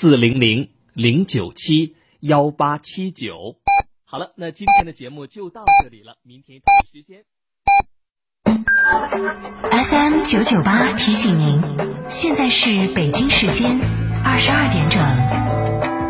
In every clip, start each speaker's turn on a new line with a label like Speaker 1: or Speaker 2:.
Speaker 1: 四零零零九七幺八七九。好了，那今天的节目就到这里了，明天同一时间。
Speaker 2: FM 九九八提醒您，现在是北京时间二十二点整。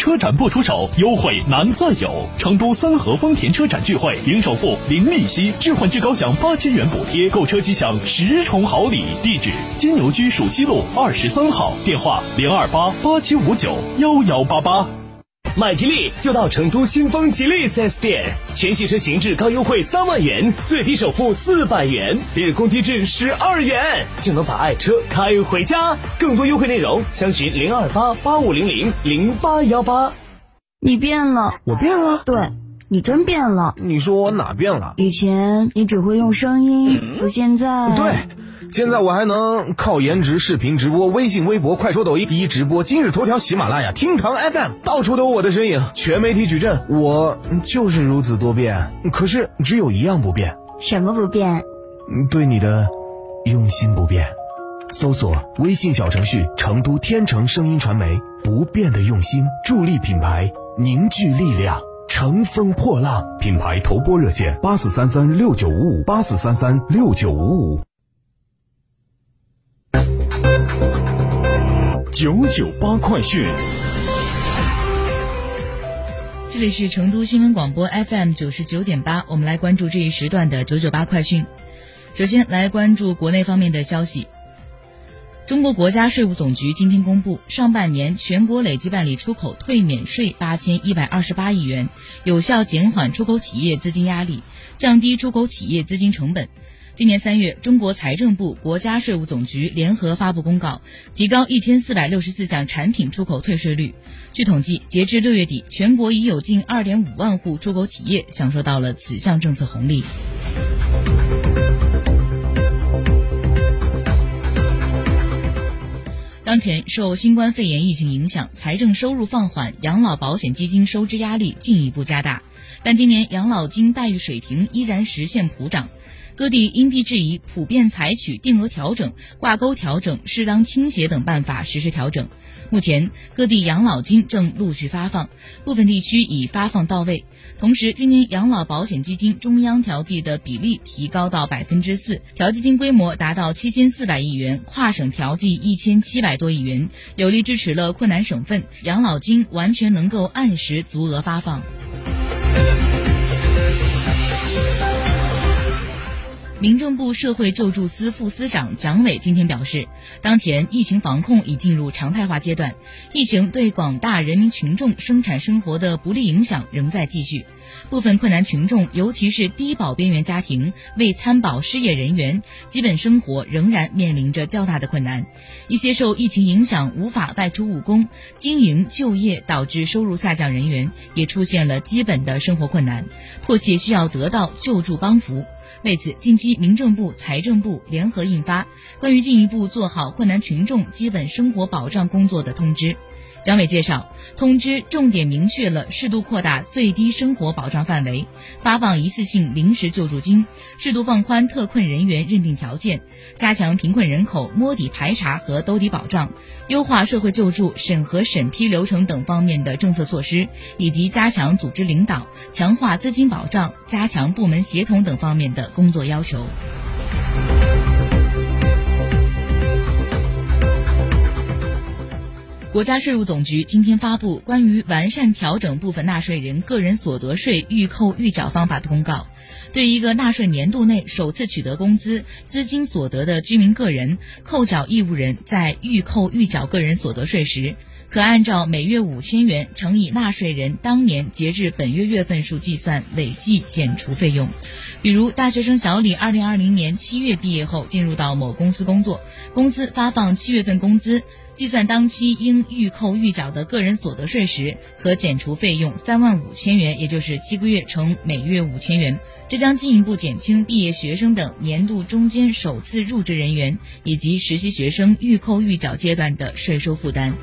Speaker 3: 车展不出手，优惠难再有。成都三河丰田车展聚会，零首付、零利息，置换至高享八千元补贴，购车即享十重好礼。地址：金牛区蜀西路二十三号，电话：零二八八七五九幺幺八八。
Speaker 4: 买吉利就到成都新丰吉利 4S 店，全系车型至高优惠三万元，最低首付四百元，日供低至十二元，就能把爱车开回家。更多优惠内容，详询零二八八五零零零八幺八。
Speaker 5: 你变了，
Speaker 6: 我变了，
Speaker 5: 对，你真变了。
Speaker 6: 你说我哪变了？
Speaker 5: 以前你只会用声音，可现在……
Speaker 6: 对。现在我还能靠颜值视频直播，微信、微博、快手、抖音一直播，今日头条、喜马拉雅、听堂 FM，到处都有我的身影，全媒体矩阵，我就是如此多变。可是只有一样不变，
Speaker 5: 什么不变？
Speaker 6: 对你的用心不变。搜索微信小程序“成都天成声音传媒”，不变的用心，助力品牌凝聚力量，乘风破浪。品牌投播热线：八四三三六九五五，八四三三六九五五。
Speaker 3: 九九八快讯，
Speaker 7: 这里是成都新闻广播 FM 九十九点八，我们来关注这一时段的九九八快讯。首先来关注国内方面的消息。中国国家税务总局今天公布，上半年全国累计办理出口退免税八千一百二十八亿元，有效减缓出口企业资金压力，降低出口企业资金成本。今年三月，中国财政部、国家税务总局联合发布公告，提高一千四百六十四项产品出口退税率。据统计，截至六月底，全国已有近二点五万户出口企业享受到了此项政策红利。当前，受新冠肺炎疫情影响，财政收入放缓，养老保险基金收支压力进一步加大。但今年养老金待遇水平依然实现普涨。各地因地制宜，普遍采取定额调整、挂钩调整、适当倾斜等办法实施调整。目前，各地养老金正陆续发放，部分地区已发放到位。同时，今年养老保险基金中央调剂的比例提高到百分之四，调剂金规模达到七千四百亿元，跨省调剂一千七百多亿元，有力支持了困难省份，养老金完全能够按时足额发放。民政部社会救助司副司长蒋伟今天表示，当前疫情防控已进入常态化阶段，疫情对广大人民群众生产生活的不利影响仍在继续，部分困难群众，尤其是低保边缘家庭、未参保失业人员，基本生活仍然面临着较大的困难。一些受疫情影响无法外出务工、经营就业导致收入下降人员，也出现了基本的生活困难，迫切需要得到救助帮扶。为此，近期民政部、财政部联合印发《关于进一步做好困难群众基本生活保障工作的通知》。蒋伟介绍，通知重点明确了适度扩大最低生活保障范围，发放一次性临时救助金，适度放宽特困人员认定条件，加强贫困人口摸底排查和兜底保障，优化社会救助审核审批流程等方面的政策措施，以及加强组织领导、强化资金保障、加强部门协同等方面的工作要求。国家税务总局今天发布关于完善调整部分纳税人个人所得税预扣预缴方法的公告，对一个纳税年度内首次取得工资、资金所得的居民个人，扣缴义务人在预扣预缴个人所得税时，可按照每月五千元乘以纳税人当年截至本月月份数计算累计减除费用。比如，大学生小李二零二零年七月毕业后进入到某公司工作，公司发放七月份工资。计算当期应预扣预缴的个人所得税时，可减除费用三万五千元，也就是七个月乘每月五千元。这将进一步减轻毕业学生等年度中间首次入职人员以及实习学生预扣预缴阶段的税收负担。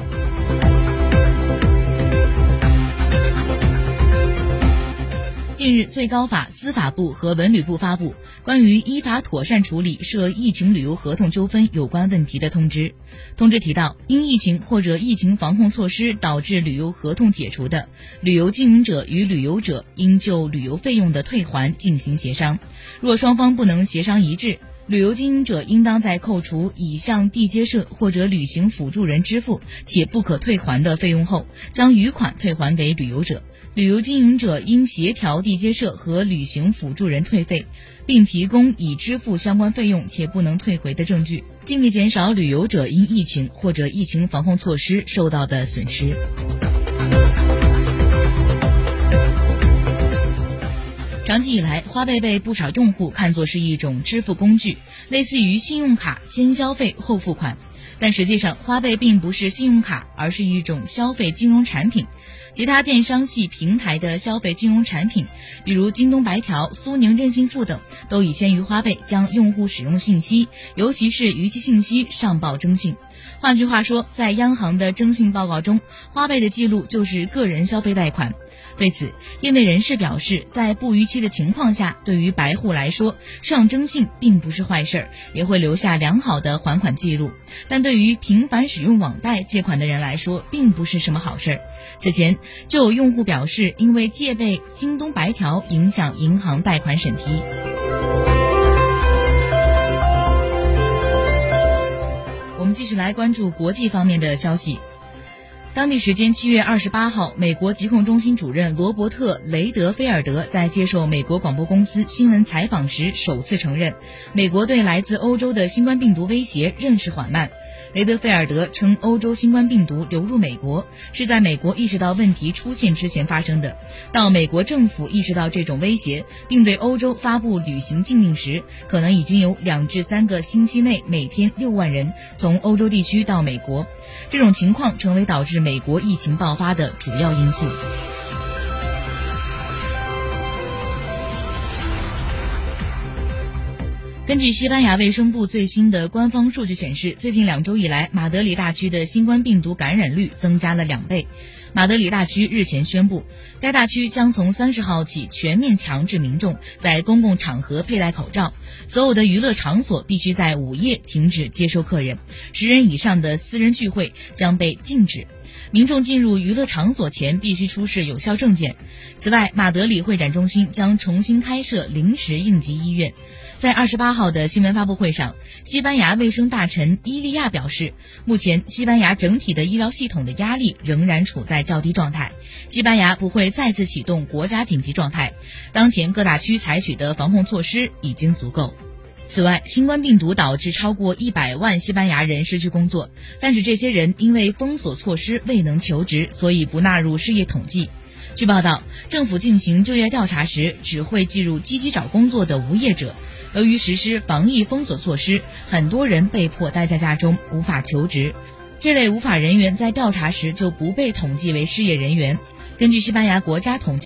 Speaker 7: 近日，最高法、司法部和文旅部发布关于依法妥善处理涉疫情旅游合同纠纷有关问题的通知。通知提到，因疫情或者疫情防控措施导致旅游合同解除的，旅游经营者与旅游者应就旅游费用的退还进行协商。若双方不能协商一致，旅游经营者应当在扣除已向地接社或者旅行辅助人支付且不可退还的费用后，将余款退还给旅游者。旅游经营者应协调地接社和旅行辅助人退费，并提供已支付相关费用且不能退回的证据，尽力减少旅游者因疫情或者疫情防控措施受到的损失。长期以来，花呗被不少用户看作是一种支付工具，类似于信用卡，先消费后付款。但实际上，花呗并不是信用卡，而是一种消费金融产品。其他电商系平台的消费金融产品，比如京东白条、苏宁电信付等，都已先于花呗将用户使用信息，尤其是逾期信息上报征信。换句话说，在央行的征信报告中，花呗的记录就是个人消费贷款。对此，业内人士表示，在不逾期的情况下，对于白户来说，上征信并不是坏事儿，也会留下良好的还款记录；但对于频繁使用网贷借款的人来说，并不是什么好事儿。此前就有用户表示，因为借呗、京东白条影响银行贷款审批。我们继续来关注国际方面的消息。当地时间七月二十八号，美国疾控中心主任罗伯特·雷德菲尔德在接受美国广播公司新闻采访时首次承认，美国对来自欧洲的新冠病毒威胁认识缓慢。雷德菲尔德称，欧洲新冠病毒流入美国是在美国意识到问题出现之前发生的。到美国政府意识到这种威胁，并对欧洲发布旅行禁令时，可能已经有两至三个星期内每天六万人从欧洲地区到美国。这种情况成为导致美国疫情爆发的主要因素。根据西班牙卫生部最新的官方数据显示，最近两周以来，马德里大区的新冠病毒感染率增加了两倍。马德里大区日前宣布，该大区将从三十号起全面强制民众在公共场合佩戴口罩，所有的娱乐场所必须在午夜停止接收客人，十人以上的私人聚会将被禁止。民众进入娱乐场所前必须出示有效证件。此外，马德里会展中心将重新开设临时应急医院。在二十八号的新闻发布会上，西班牙卫生大臣伊利亚表示，目前西班牙整体的医疗系统的压力仍然处在较低状态，西班牙不会再次启动国家紧急状态。当前各大区采取的防控措施已经足够。此外，新冠病毒导致超过一百万西班牙人失去工作，但是这些人因为封锁措施未能求职，所以不纳入失业统计。据报道，政府进行就业调查时只会计入积极找工作的无业者。由于实施防疫封锁措施，很多人被迫待在家中，无法求职。这类无法人员在调查时就不被统计为失业人员。根据西班牙国家统计。